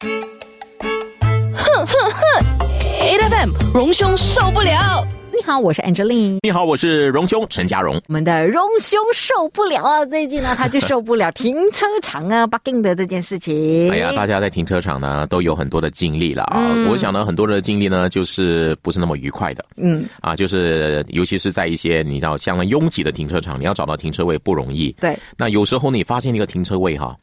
哼哼哼，A F M 荣兄受不了。你好，我是 Angeline。你好，我是荣兄陈家荣。我们的荣兄受不了啊！最近呢，他就受不了 停车场啊 b u g g i n g 的这件事情。哎呀，大家在停车场呢都有很多的经历了啊。我想呢，很多的经历呢，就是不是那么愉快的。嗯，啊，就是尤其是在一些你知道相当拥挤的停车场，你要找到停车位不容易。对。那有时候你发现一个停车位哈，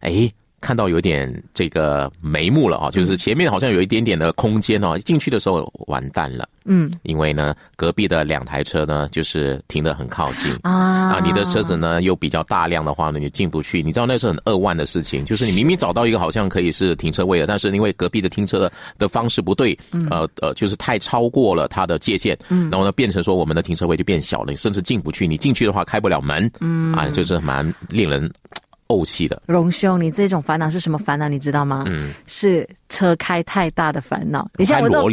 哎。看到有点这个眉目了啊，就是前面好像有一点点的空间哦，进去的时候完蛋了。嗯，因为呢，隔壁的两台车呢，就是停得很靠近啊，啊，你的车子呢又比较大量的话呢，你进不去。你知道那是很扼腕的事情，就是你明明找到一个好像可以是停车位的，但是因为隔壁的停车的的方式不对，呃呃，就是太超过了它的界限，嗯，然后呢变成说我们的停车位就变小了，你甚至进不去。你进去的话开不了门，嗯，啊，就是蛮令人。怄气的荣兄，你这种烦恼是什么烦恼？你知道吗？嗯，是车开太大的烦恼。你像我这种？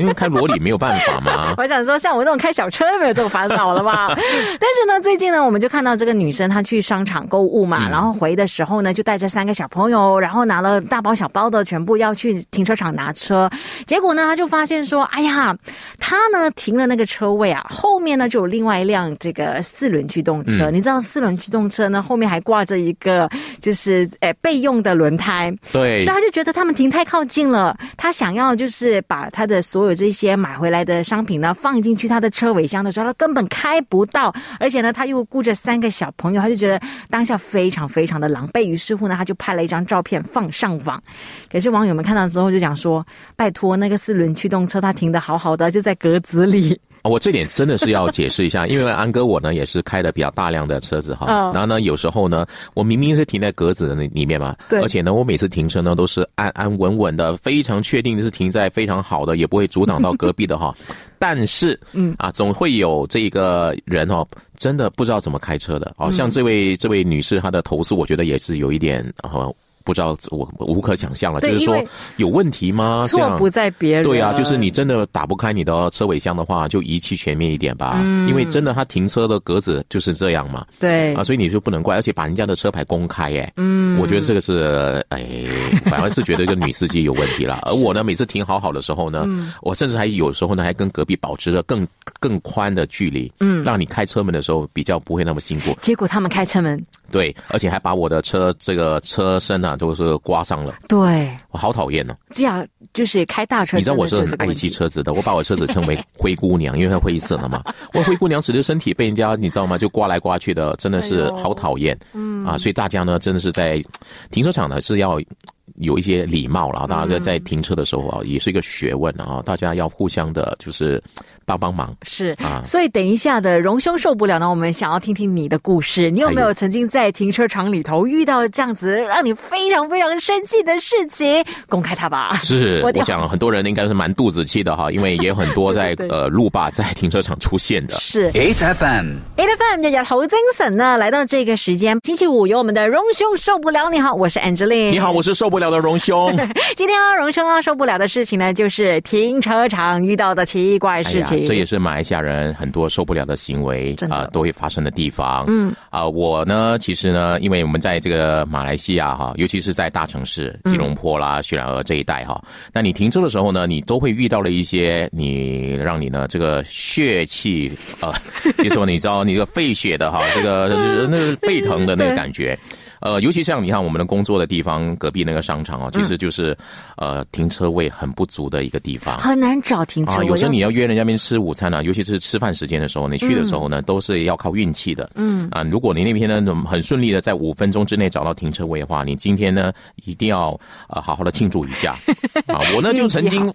因为开罗里没有办法吗？我想说，像我这种开小车都没有这种烦恼了吧？但是呢，最近呢，我们就看到这个女生她去商场购物嘛，然后回的时候呢，就带着三个小朋友，然后拿了大包小包的，全部要去停车场拿车。结果呢，她就发现说，哎呀，她呢停了那个车位啊，后面呢就有另外一辆这个四轮驱动车。你知道四轮驱动车呢，后面还挂着。一个就是诶备用的轮胎，对，所以他就觉得他们停太靠近了，他想要就是把他的所有这些买回来的商品呢放进去他的车尾箱的时候，他根本开不到，而且呢他又顾着三个小朋友，他就觉得当下非常非常的狼狈，于是乎呢他就拍了一张照片放上网，可是网友们看到之后就讲说，拜托那个四轮驱动车他停的好好的就在格子里。我这点真的是要解释一下，因为安哥我呢也是开的比较大量的车子哈，然后呢有时候呢我明明是停在格子的那里面嘛，对，而且呢我每次停车呢都是安安稳稳的，非常确定是停在非常好的，也不会阻挡到隔壁的哈，但是嗯。啊总会有这个人哦，真的不知道怎么开车的，哦像这位这位女士她的投诉，我觉得也是有一点呃。不知道我无可想象了，就是说有问题吗？错不在别人。对啊，就是你真的打不开你的车尾箱的话，就仪器全面一点吧。嗯。因为真的，他停车的格子就是这样嘛。对。啊，所以你就不能怪，而且把人家的车牌公开，耶，嗯，我觉得这个是，哎，反而是觉得一个女司机有问题了。而我呢，每次停好好的时候呢，我甚至还有时候呢，还跟隔壁保持着更更宽的距离，嗯，让你开车门的时候比较不会那么辛苦。结果他们开车门。对，而且还把我的车这个车身啊。都是刮伤了，对我好讨厌哦。这样就是开大车，你知道我是很爱惜车子的，我把我车子称为灰姑娘，因为它灰色的嘛。我灰姑娘使的身体被人家你知道吗？就刮来刮去的，真的是好讨厌。嗯啊，所以大家呢，真的是在停车场呢是要。有一些礼貌了，大家在在停车的时候啊，也是一个学问啊，大家要互相的，就是帮帮忙。是啊，所以等一下的荣兄受不了呢，我们想要听听你的故事。你有没有曾经在停车场里头遇到这样子让你非常非常生气的事情？公开它吧。是，我想很多人应该是蛮肚子气的哈，因为也有很多在 呃路霸在停车场出现的。是，Eight FM，Eight FM 日日好精神呢。来到这个时间，星期五有我们的荣兄受不了。你好，我是 Angeline。你好，我是受不了。的荣兄，今天啊，荣兄啊，受不了的事情呢，就是停车场遇到的奇怪事情。这也是马来西亚人很多受不了的行为啊，都会发生的地方。嗯啊，我呢，其实呢，因为我们在这个马来西亚哈，尤其是在大城市吉隆坡啦、雪兰莪这一带哈，那你停车的时候呢，你都会遇到了一些你让你呢这个血气啊，就说你知道你个沸血的哈，这个就是那个 沸腾的那个感觉。呃，尤其像你看我们的工作的地方，隔壁那个商场哦，其实就是，呃，停车位很不足的一个地方，很难找停车位。啊有时候你要约人家边吃午餐呢，尤其是吃饭时间的时候，你去的时候呢，都是要靠运气的。嗯啊，如果你那边呢很顺利的在五分钟之内找到停车位的话，你今天呢一定要呃好好的庆祝一下 啊！我呢就曾经。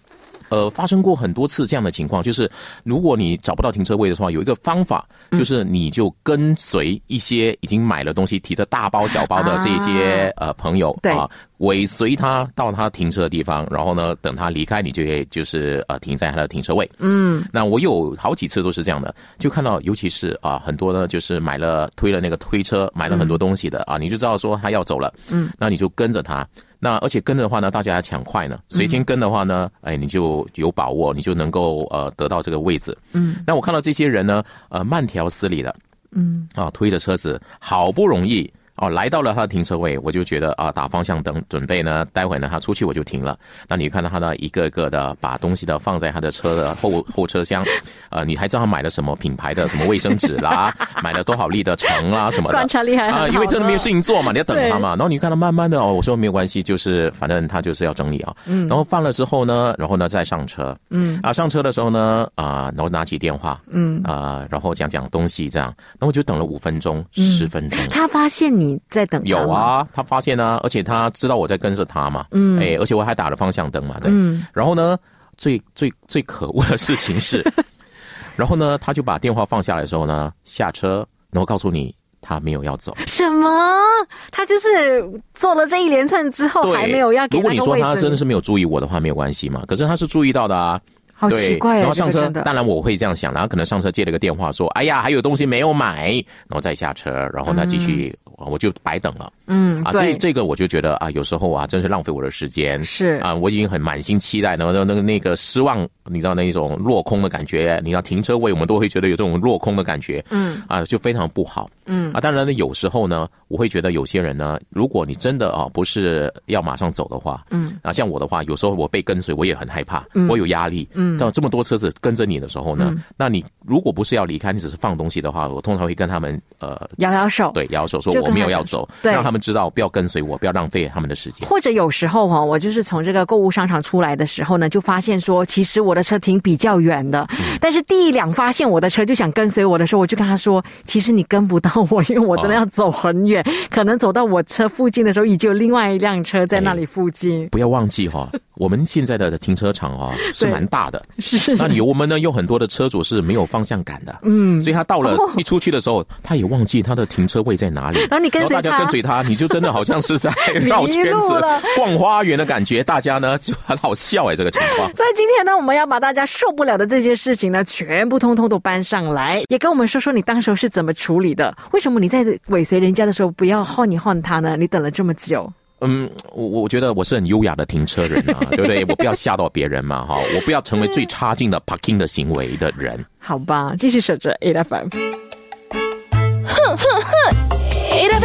呃，发生过很多次这样的情况，就是如果你找不到停车位的话，有一个方法，就是你就跟随一些已经买了东西、提着大包小包的这些呃朋友啊，尾随他到他停车的地方，然后呢，等他离开，你就可以就是呃停在他的停车位。嗯，那我有好几次都是这样的，就看到尤其是啊很多呢，就是买了推了那个推车，买了很多东西的啊，你就知道说他要走了，嗯，那你就跟着他。那而且跟的话呢，大家要抢快呢。谁先跟的话呢，哎，你就有把握，你就能够呃得到这个位置。嗯。那我看到这些人呢，呃，慢条斯理的，嗯，啊，推着车子，好不容易哦，来到了他的停车位，我就觉得啊，打方向灯，准备呢，待会呢他出去我就停了。那你看到他呢，一个个的把东西的放在他的车的后 后车厢，呃，你还知道他买了什么品牌的什么卫生纸啦，买了多少粒的橙啦什么的，观察力还好啊，因为真的没有事情做嘛，你要等他嘛。然后你看他慢慢的哦，我说没有关系，就是反正他就是要整理啊。嗯。然后放了之后呢，然后呢再上车。嗯。啊，上车的时候呢，啊，然后拿起电话。嗯。啊，然后讲讲东西这样，然后我就等了五分钟、十分钟。他发现你在等他，有啊，他发现呢，而且他知道我在跟着他嘛，嗯，哎，而且我还打了方向灯嘛，对，嗯然后呢，最最最可恶的事情是，然后呢，他就把电话放下来的时候呢，下车，然后告诉你他没有要走，什么？他就是做了这一连串之后，还没有要给如果你说他真的是没有注意我的话，没有关系嘛，可是他是注意到的啊。好，奇怪啊！然后上车当然我会这样想，然后可能上车接了个电话说：“哎呀，还有东西没有买。”然后再下车，然后他继续，我就白等了。嗯，啊，这，这个我就觉得啊，有时候啊，真是浪费我的时间。是啊，我已经很满心期待，然后那个那个失望，你知道那一种落空的感觉，你知道停车位，我们都会觉得有这种落空的感觉。嗯啊，就非常不好。嗯啊，当然呢，有时候呢，我会觉得有些人呢，如果你真的啊不是要马上走的话，嗯啊，像我的话，有时候我被跟随，我也很害怕，嗯我有压力。嗯到这么多车子跟着你的时候呢，那你如果不是要离开，你只是放东西的话，我通常会跟他们呃摇摇手，对摇手说就跟我没有要走，对。让他们知道不要跟随我，不要浪费。他们的时间。或者有时候哈，我就是从这个购物商场出来的时候呢，就发现说，其实我的车停比较远的，嗯。但是第一辆发现我的车就想跟随我的时候，我就跟他说，其实你跟不到我，因为我真的要走很远，可能走到我车附近的时候，已经有另外一辆车在那里附近。不要忘记哈、我们现在的停车场啊 是蛮大的，是，那有我们呢有很多的车主是没有方向感的，嗯，所以他到了哦。一出去的时候，他也忘记他的停车位在哪里，然后你跟随大家跟随他，你就真的好像是在 绕圈子了、逛花园的感觉，大家呢就很好笑哎，这个情况。所以今天呢，我们要把大家受不了的这些事情呢，全部通通都搬上来，也跟我们说说你当时候是怎么处理的？为什么你在尾随人家的时候不要晃你晃他呢？你等了这么久，嗯，我我觉得我是很优雅的停车人啊，对不对？我不要吓到别人嘛，哈，我不要成为最差劲的 parking 的行为的人。好吧，继续守着 A F M。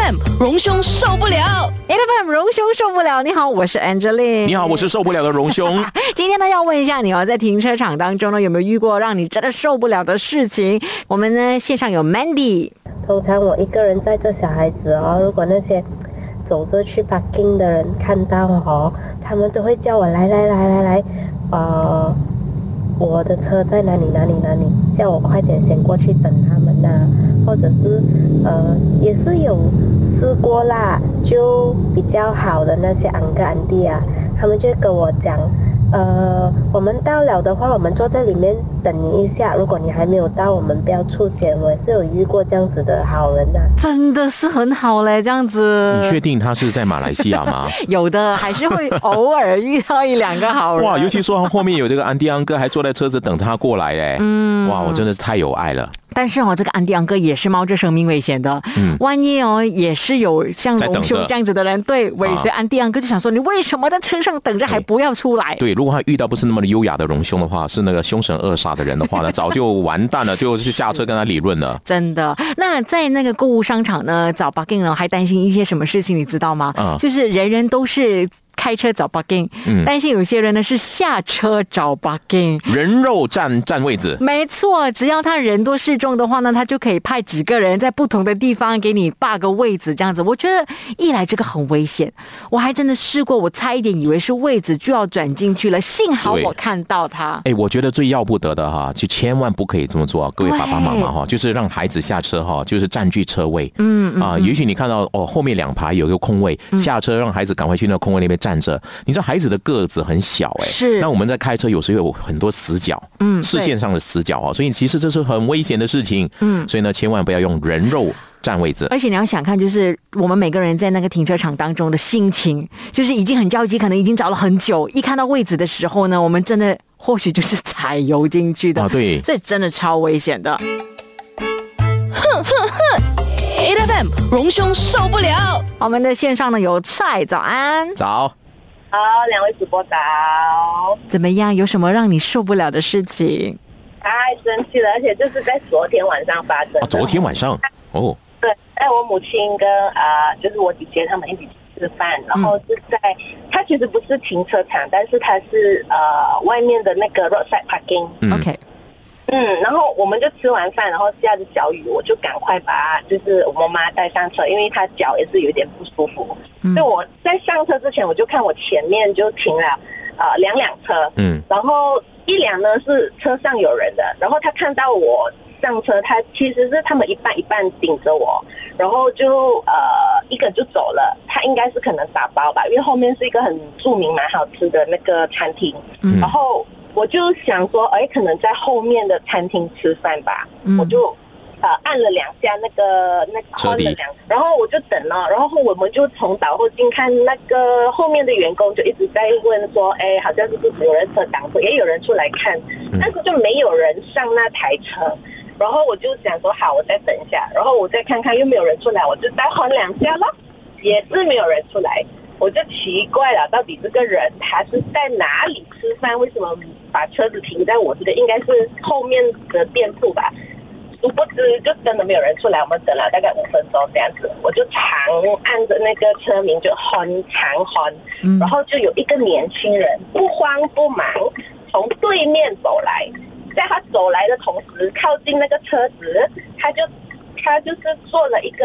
A F M 荣兄受不了，A F M 荣兄受不了，你好，我是 Angeline。你好，我是受不了的荣兄。今天呢要问一下你哦，在停车场当中呢有没有遇过让你真的受不了的事情？我们呢线上有 Mandy，通常我一个人载着小孩子哦，如果那些走着去 parking 的人看到哦，他们都会叫我来来来来来，呃，我的车在哪里哪里哪里，叫我快点先过去等他们呐、或者是呃也是有试过啦，就比较好的那些安哥安弟啊，他们就跟我讲。呃，我们到了的话，我们坐在里面等你一下。如果你还没有到，我们不要出现。我也是有遇过这样子的好人呐、真的是很好嘞，这样子。你确定他是在马来西亚吗？有的还是会偶尔遇到一两个好人。哇，尤其说后面有这个安迪安哥还坐在车子等他过来嘞。嗯，哇，我真的是太有爱了。但是哦，这个安迪昂哥也是冒着生命危险的。嗯万一哦，也是有像龙兄这样子的人，对尾随安迪昂哥，就想说你为什么在车上等着还不要出来？对，如果他遇到不是那么优雅的龙兄的话，是那个凶神恶煞的人的话呢，早就完蛋了，就是下车跟他理论了。真的，那在那个购物商场呢，找 bugging 呢，还担心一些什么事情，你知道吗？嗯就是人人都是开车找 parking，、嗯担心有些人呢是下车找 parking。人肉占占位置，没错，只要他人多势众的话呢，他就可以派几个人在不同的地方给你霸个位置，这样子。我觉得一来这个很危险，我还真的试过，我差一点以为是位置就要转进去了，幸好我看到他。哎，我觉得最要不得的哈，就千万不可以这么做啊！各位爸爸妈妈哈，就是让孩子下车哈，就是占据车位。嗯啊，也许你看到哦，后面两排有一个空位，嗯下车让孩子赶快去那个空位那边站着。你知道孩子的个子很小哎，是那我们在开车有时候有很多死角，嗯视线上的死角啊，所以其实这是很危险的事情。嗯，所以呢，千万不要用人肉占位置。而且你要想看，就是我们每个人在那个停车场当中的心情，就是已经很焦急，可能已经找了很久，一看到位置的时候呢，我们真的或许就是踩油进去的，啊对所以真的超危险的。A F 荣兄受不了，我们的线上呢有蔡早安，早，好，两位主播早，怎么样？有什么让你受不了的事情？太生气了，而且就是在昨天晚上发生的。啊，昨天晚上？哦，对，带我母亲跟啊、就是我姐姐他们一起吃饭，然后是在它其实不是停车场，但是它是呃外面的那个 roadside parking。嗯。OK，嗯，然后我们就吃完饭，然后下着小雨，我就赶快把就是我妈妈带上车，因为她脚也是有点不舒服。嗯。所以我在上车之前，我就看我前面就停了呃两辆车，嗯。然后一辆呢是车上有人的，然后他看到我上车，他其实是他们一半一半顶着我，然后就呃一个就走了，他应该是可能打包吧，因为后面是一个很著名蛮好吃的那个餐厅，嗯。然后我就想说，哎，可能在后面的餐厅吃饭吧，嗯。我就。呃，按了两下那个那个然后我就等了，然后我们就从导后镜看那个后面的员工就一直在问说，哎，好像是不是有人车挡住，也有人出来看，但是就没有人上那台车。然后我就想说，好，我再等一下，然后我再看看，又没有人出来，我就再换两下咯，也是没有人出来，我就奇怪了，到底这个人他是在哪里吃饭？为什么把车子停在我这个应该是后面的店铺吧？殊不知就真的没有人出来，我们等了大概五分钟这样子，我就长按着那个车名就很长很，嗯然后就有一个年轻人不慌不忙从对面走来，在他走来的同时，靠近那个车子，他就他就是做了一个，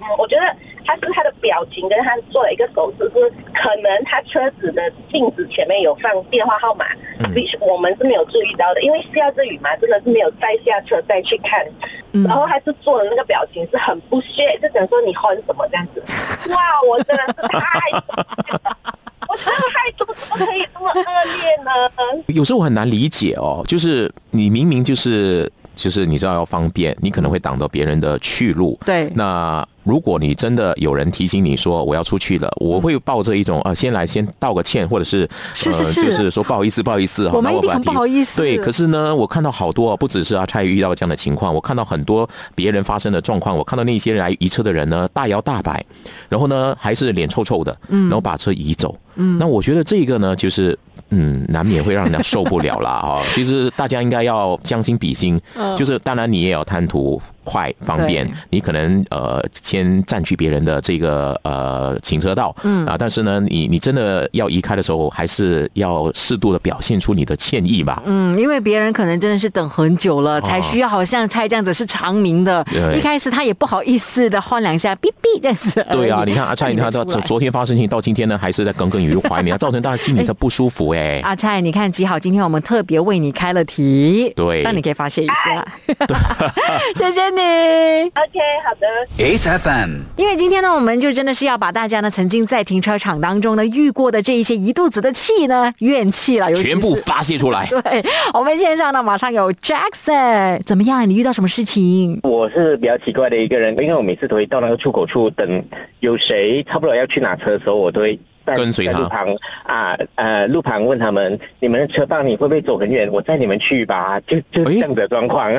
嗯，我觉得他是他的表情跟他做了一个手势，是可能他车子的镜子前面有放电话号码，嗯。其实我们是没有注意到的，因为下着雨嘛，真的是没有再下车再去看，嗯。然后他是做的那个表情是很不屑，就想说你慌什么这样子，哇，我真的是太我真的态度怎么可以这么恶劣呢？有时候我很难理解哦，就是你明明就是就是你知道要方便，你可能会挡到别人的去路。对。那如果你真的有人提醒你说我要出去了，我会抱着一种啊，先来先道个歉，或者是是是是。呃，就是说不好意思，不好意思，我们一定很然后把它提不好意思。对，可是呢，我看到好多，不只是阿蔡遇到这样的情况，我看到很多别人发生的状况，我看到那些来移车的人呢，大摇大摆，然后呢还是脸臭臭的，然后把车移走。嗯，那我觉得这个呢，就是。嗯，难免会让人家受不了啦哈、其实大家应该要将心比心，就是当然你也要贪图快方便，你可能呃先占据别人的这个呃行车道，嗯。啊，但是呢，你你真的要移开的时候，还是要适度的表现出你的歉意吧。嗯，因为别人可能真的是等很久了，才需要好像拆这样子是长鸣的，对。一开始他也不好意思的晃两下，哔哔这样子。对啊，你看阿蔡，你看到出来昨天发生事情到今天呢，还是在耿耿于怀，你要造成大家心里的不舒服 哎、阿蔡，你看极好，今天我们特别为你开了题，对。让你可以发泄一下。对 谢谢你。OK，好的。H F M，因为今天呢，我们就真的是要把大家呢曾经在停车场当中呢遇过的这一些一肚子的气呢怨气了，全部发泄出来。对，我们线上呢马上有 Jackson，怎么样？你遇到什么事情？我是比较奇怪的一个人，因为我每次都会到那个出口处等有谁差不多要去拿车的时候，我都会在跟随他路旁啊呃路旁问他们，你们的车帮你会不会走很远？我载你们去吧，就就是这样的状况。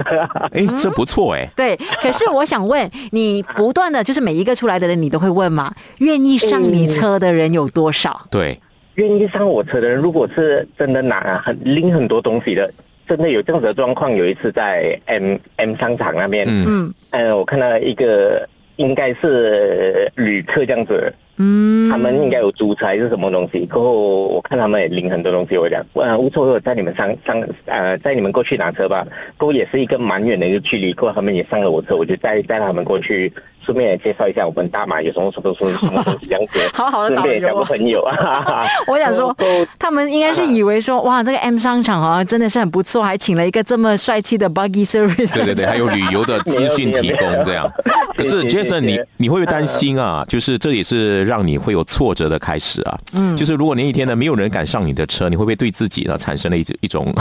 哎，这不错哎、对，可是我想问你，不断的就是每一个出来的人，你都会问吗？愿意上你车的人有多少？对，愿意上我车的人，如果是真的拿很拎很多东西的，真的有这样子的状况。有一次在 M M 商场那边，嗯，嗯呃，我看到一个应该是旅客这样子，嗯，他们应该有租车还是什么东西。过后我看他们也领很多东西，我讲，呃，无所谓，我带你们上上呃，带你们过去拿车吧。过后也是一个蛮远的一个距离，过后他们也上了我车，我就带带他们过去，顺便也介绍一下我们大马有什么什么什么什么东西这样子，好好的顺导游交个朋友啊。我想说，他们应该是以为说，哇，这个 M 商场啊，真的是很不错，还请了一个这么帅气的 buggy service。对对对，还有旅游的资讯提供这样。可是 Jason，你你会不会担心啊？就是这也是让你会有挫折的开始啊。嗯，就是如果那一天呢，没有人敢上你的车，你会不会对自己呢产生了一一种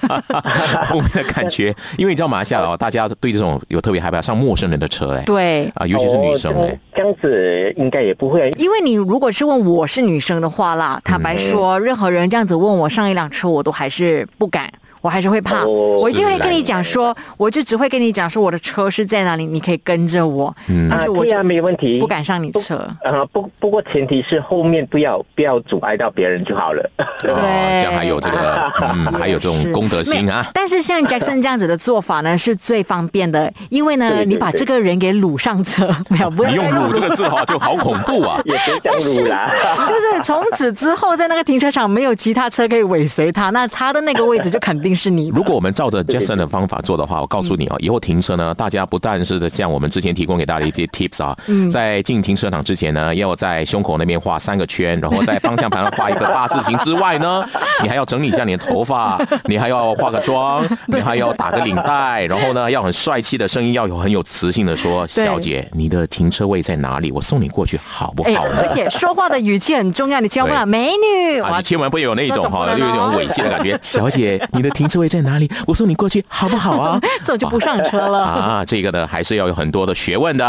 负面的感觉？因为你知道马来西亚哦，大家对这种有特别害怕上陌生人的车哎。对，啊，尤其是女生哦哎。这样子应该也不会。因为你如果是问我是女生的话啦，坦白说，任何人这样子问我上一辆车，我都还是不敢。我还是会怕。哦我就会跟你讲说，我就只会跟你讲说我的车是在哪里，你可以跟着我。嗯但是我就啊没问题。不敢上你车。呃，不不过前提是后面不要不要阻碍到别人就好了。对哦这样还有这个，嗯，还有这种公德心啊。但是像 Jackson 这样子的做法呢，是最方便的，因为呢，对对你把这个人给掳上车，没有，不要你用“掳”这个字哈，就好恐怖啊！也别讲路啦。就是从此之后，在那个停车场没有其他车可以尾随他，那他的那个位置就肯定是你。如果我们照着 Jason 的方法做的话，我告诉你哦，以后停车呢，大家不但是像我们之前提供给大家的一些 tips 啊，在进停车场之前呢，要在胸口那边画三个圈，然后在方向盘上画一个八字形之外呢，你还要整理一下你的头发，你还要化个妆，你还要打个领带，然后呢，要很帅气的声音，要有很有磁性的说：“小姐，你的停车位在哪里？我送你过去好不哎，好 呢而？”且说话的语气很重要，你千万不能美女，你千万不要有那种哈，这种不能就有一种哦猥亵的感觉。小姐，你的停车位在哪里？我送你过去好不好啊？这种就不上车了。啊，这个呢还是要有很多的学问的。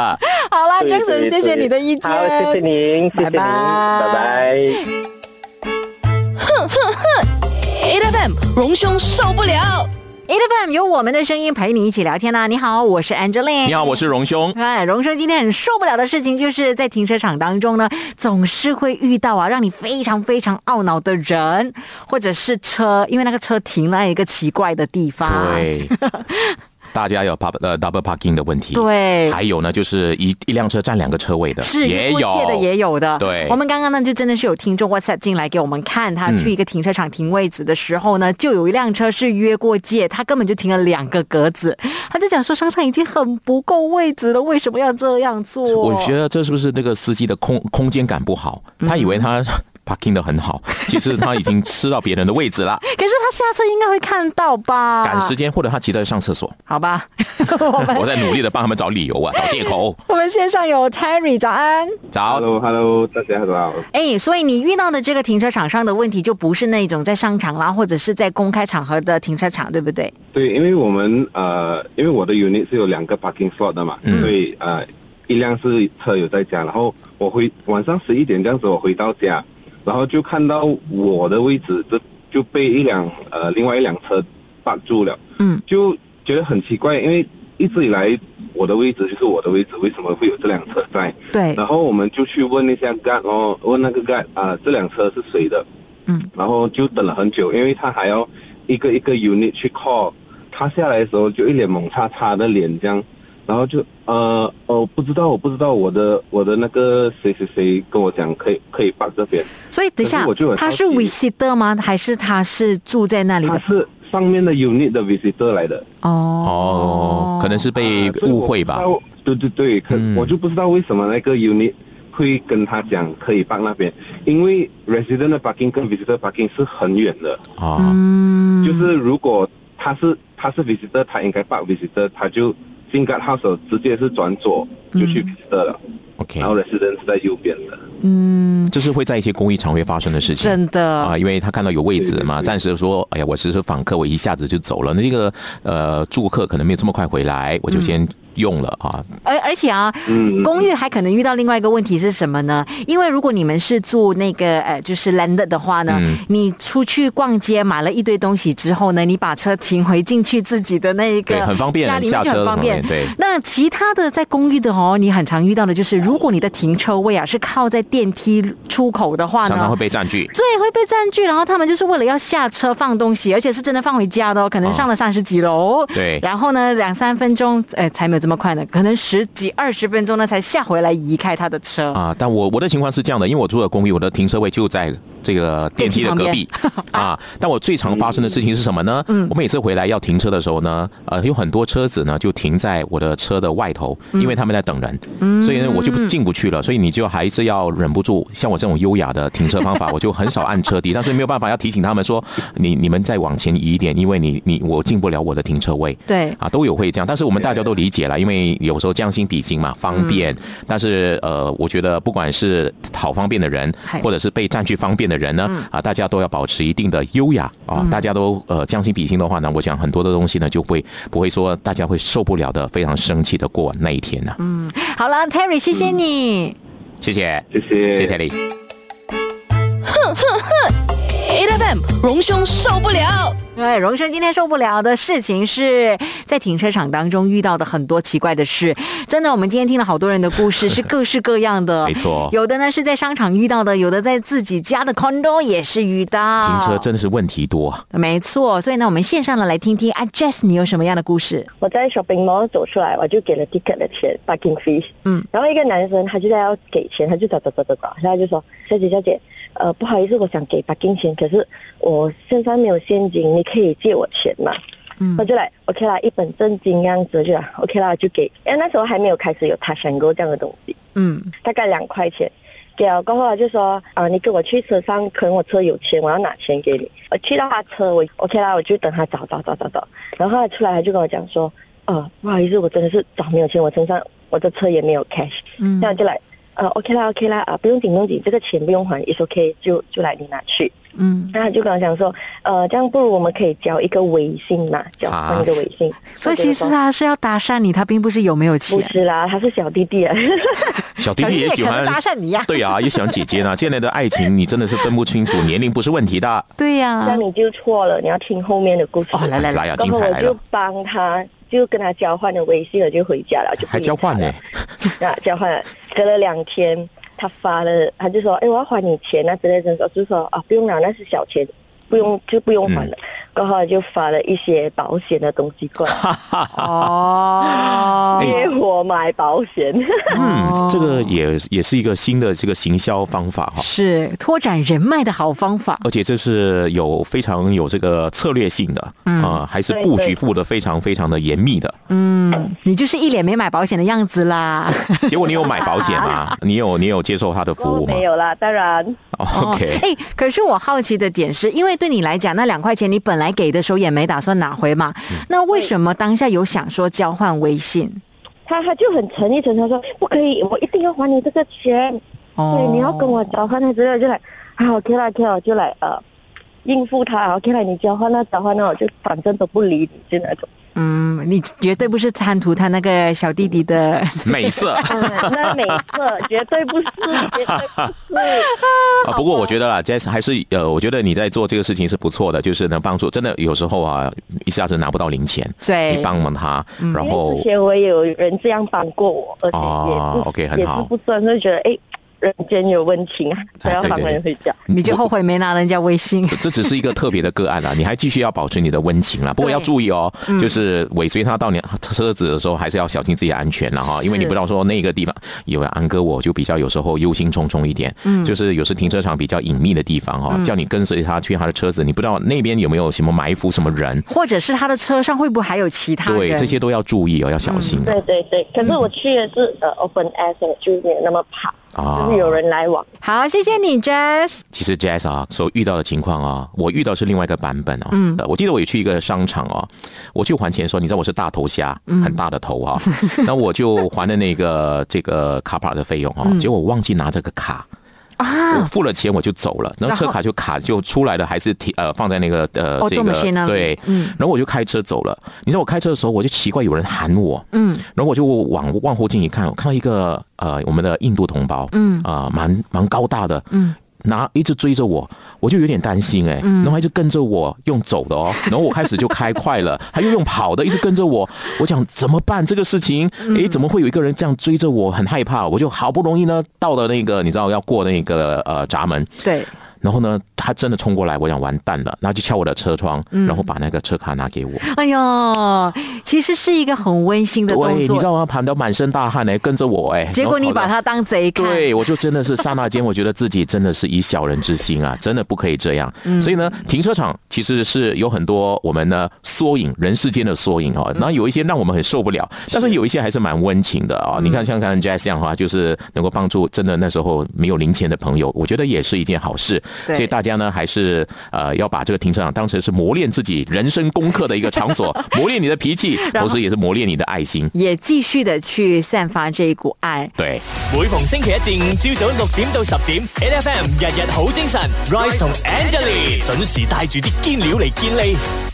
好啦对，Jackson，谢谢你的意见。好，谢谢您，谢谢您，拜拜拜拜。A F M 荣兄受不了。A F M 有我们的声音陪你一起聊天呢、你好，我是 Angeline。你好，我是荣兄。哎，荣兄今天很受不了的事情，就是在停车场当中呢，总是会遇到啊，让你非常非常懊恼的人，或者是车，因为那个车停在一个奇怪的地方。对，大家有 pub 呃 double parking 的问题。。对还有呢，就是一一辆车占两个车位的，是也有越界的也有的。对我们刚刚呢就真的是有听众 WhatsApp 进来给我们看，他去一个停车场停位子的时候呢，就有一辆车是越过界，他根本就停了两个格子，他就讲说商场已经很不够位置了，为什么要这样做？我觉得这是不是那个司机的空空间感不好？嗯他以为他 parking 的很好，其实他已经吃到别人的位置了，可是他下车应该会看到吧？赶时间，或者他急着上厕所。好吧，我们我在努力的帮他们找理由啊，找借口。我们线上有 Terry，早安。早，Hello，Hello，大家好。哎，所以你遇到的这个停车场上的问题，就不是那种在商场啦，或者是在公开场合的停车场，对不对？对，因为我们呃，因为我的 unit 是有两个 parking slot 的嘛，嗯所以呃，一辆是车友在家，然后我回晚上十一点这样子，我回到家，然后就看到我的位置就就被一辆呃另外一辆车挡住了，嗯，就觉得很奇怪，因为一直以来我的位置就是我的位置，为什么会有这辆车在？对，然后我们就去问那下 guard 哦，问那个 guard 啊、这辆车是谁的？嗯，然后就等了很久，因为他还要一个一个 unit 去 call，他下来的时候就一脸懵叉叉的脸这样，然后就呃哦不知道我不知道我的我的那个谁谁谁跟我讲可以可以办这边，所以等一下他是 visitor 吗？还是他是住在那里的？他是上面的 unit 的 visitor 来的，哦。哦，可能是被误会吧。对对对，可、嗯。我就不知道为什么那个 unit 会跟他讲可以办那边，因为 resident 的 parking 跟 visitor parking 是很远的，啊，嗯，就是如果他是他是 visitor，他应该办 visitor，他就进 guard house 直接是转左就去 visitor 了，OK，然后 resident 是在右边的。嗯，这是会在一些公益场会发生的事情。真的啊，因为他看到有位置嘛，对对对暂时说，哎呀，我只是访客，我一下子就走了。那这个呃住客可能没有这么快回来，我就先用了啊。而而且啊，嗯公寓还可能遇到另外一个问题是什么呢？因为如果你们是住那个呃，就是 landed 的话呢，嗯你出去逛街买了一堆东西之后呢，你把车停回进去自己的那一个对很方便家里面下车就很方便很方便对。那其他的在公寓的哦，你很常遇到的就是，如果你的停车位啊是靠在电梯出口的话呢，常常会被占据。对，会被占据，然后他们就是为了要下车放东西，而且是真的放回家的哦，可能上了三十几楼，对然后呢两三分钟，呃，才没有这么快呢，可能十几二十分钟呢才下回来移开他的车。啊，但我我的情况是这样的，因为我住的公寓，我的停车位就在这个电梯的隔壁 啊。但我最常发生的事情是什么呢？嗯，我每次回来要停车的时候呢，呃，有很多车子呢就停在我的车的外头，因为他们在等人，所以呢我就进不去了。所以你就还是要忍不住，像我这种优雅的停车方法，我就很少按车底，但是没有办法要提醒他们说，你你们再往前移一点，因为你你我进不了我的停车位。对，啊，都有会这样，但是我们大家都理解了，因为有时候将心比心嘛，方便。但是呃，我觉得不管是讨方便的人，或者是被占据方便的人呢，啊，大家都要保持一定的优雅啊。大家都呃将心比心的话呢，我想很多的东西呢就会不会说大家会受不了的，非常生气的过那一天呢、嗯好了，Terry，谢谢你。谢谢，谢谢谢谢。Terry。哼哼哼，A F M 荣兄受不了。对，荣生今天受不了的事情是在停车场当中遇到的很多奇怪的事。真的，我们今天听了好多人的故事，是各式各样的。没错有的呢是在商场遇到的，有的在自己家的 condo 也是遇到。停车真的是问题多。没错，所以呢，我们线上的来听听啊，Jess，你有什么样的故事？我在 shopping mall 走出来，我就给了 ticket 的钱 parking fee。嗯，然后一个男生他就在要给钱，他就找找找找找，然后就说：“小姐小姐，呃，不好意思，我想给 parking 钱，可是我身上没有现金，你可以借我钱吗？”嗯我就来 OK 啦，一本正经样子就来 OK 啦，就给。因为那时候还没有开始有 touch and go 这样的东西，嗯大概两块钱。给了过后，他就说：“啊、你跟我去车上，可能我车有钱，我要拿钱给你。”我去到他车，我 OK 啦，我就等他找找找找找。然后他出来，他就跟我讲说：“呃，不好意思，我真的是找没有钱，我身上我的车也没有 cash。”嗯这样就来，呃，OK 啦，OK 啦，啊，不用紧不用紧，这个钱不用还，is OK，就就来你拿去。嗯，那他就跟我讲说，呃，这样不如我们可以交一个微信嘛，交换一个微信。所以其实他是要搭讪你，他并不是有没有钱不钱。是啦，他是小弟弟啊。小弟弟也喜欢小弟弟也可能搭讪你呀对呀、也喜欢姐姐呢。现在的爱情你真的是分不清楚，年龄不是问题的。对呀、那你就错了，你要听后面的故事。哦来来来呀，然后我就精彩来了，帮他，就跟他交换了微信了，就回家了，就不还交换呢 那。啊，交换了，隔了两天，他发了，他就说，哎，我要还你钱啊之类的，就说啊，不用了，那是小钱，不用就不用还了。嗯过后就发了一些保险的东西过来，哦，借我买保险。嗯，这个也也是一个新的这个行销方法哈。是拓展人脉的好方法。而且这是有非常有这个策略性的，啊、还是布局布的非常非常的严密的。嗯，你就是一脸没买保险的样子啦。结果你有买保险吗？你有你有接受他的服务吗没有啦，当然。哦？OK，哎、可是我好奇的点是，因为对你来讲，那两块钱你本来给的时候也没打算拿回嘛，嗯那为什么当下有想说交换微信？他他就很诚意诚他说不可以，我一定要还你这个钱。哦对，你要跟我交换，他之类就来，啊，OK 啦，OK 啦，就来呃应付他，OK 啦，你交换那交换那，我就反正都不理你，就那种。嗯，你绝对不是贪图他那个小弟弟的。美色 嗯，那美色绝对不是，绝对不是。啊。不过我觉得啦，Jess 还是呃，我觉得你在做这个事情是不错的，就是能帮助。真的有时候啊，一下子拿不到零钱，对你帮忙他，然后之前我也有人这样帮过我，而且也，OK，很好也是不算，就觉得哎，人间有温情啊，不要帮对对人回家。你就后悔没拿人家微信。这只是一个特别的个案啊，你还继续要保持你的温情啦。不过要注意哦，就是尾随他到你车子的时候，还是要小心自己的安全了哈，因为你不知道说那个地方有安哥，我就比较有时候忧心忡忡一点。嗯，就是有时停车场比较隐秘的地方哦，叫你跟随他去他的车子，你不知道那边有没有什么埋伏什么人，或者是他的车上会不会还有其他人？对，这些都要注意哦，要小心对对对，可是我去的是呃 open air，就没有那么怕，啊就是有人来往。好，谢谢你，Jess。其实 Jazz 啊，所遇到的情况啊，我遇到是另外一个版本哦。嗯，我记得我也去一个商场哦，我去还钱的时候，你知道我是大头虾，很大的头啊，那我就还了那个这个卡帕的费用哦，结果我忘记拿这个卡。我付了钱我就走了，然后车卡就卡就出来了，还是停呃放在那个呃哦这个对，嗯。然后我就开车走了。你知道我开车的时候，我就奇怪有人喊我，嗯。然后我就往往后镜一看，我看到一个呃我们的印度同胞，嗯。啊、蛮蛮高大的，嗯。拿一直追着我，我就有点担心哎、然后他就跟着我用走的哦，然后我开始就开快了，他又用跑的一直跟着我，我想怎么办这个事情？诶，怎么会有一个人这样追着我？很害怕，我就好不容易呢到了那个你知道要过那个呃闸门，对，然后呢他真的冲过来，我想完蛋了，然后就敲我的车窗，然后把那个车卡拿给我。哎呦，其实是一个很温馨的动对，你。知道吗？盘到满身大汗哎，跟着我哎，结果你把他当贼看。对，我就真的是刹那间，我觉得自己真的是以小人之心啊，真的不可以这样。所以呢，停车场其实是有很多我们呢缩影人世间的缩影哦，然后有一些让我们很受不了，但是有一些还是蛮温情的啊、哦。你看，像看 Jazz 这样的话，就是能够帮助真的那时候没有零钱的朋友，我觉得也是一件好事。对所以大家呢，还是呃要把这个停车场当成是磨练自己人生功课的一个场所，磨练你的脾气，同时也是磨练你的爱心。也继续的去散发这一股爱。对。每逢星期一至五朝早六点到十点，N F M 日日好精神，Rise 同 Angelie 準時帶住啲堅料嚟健利。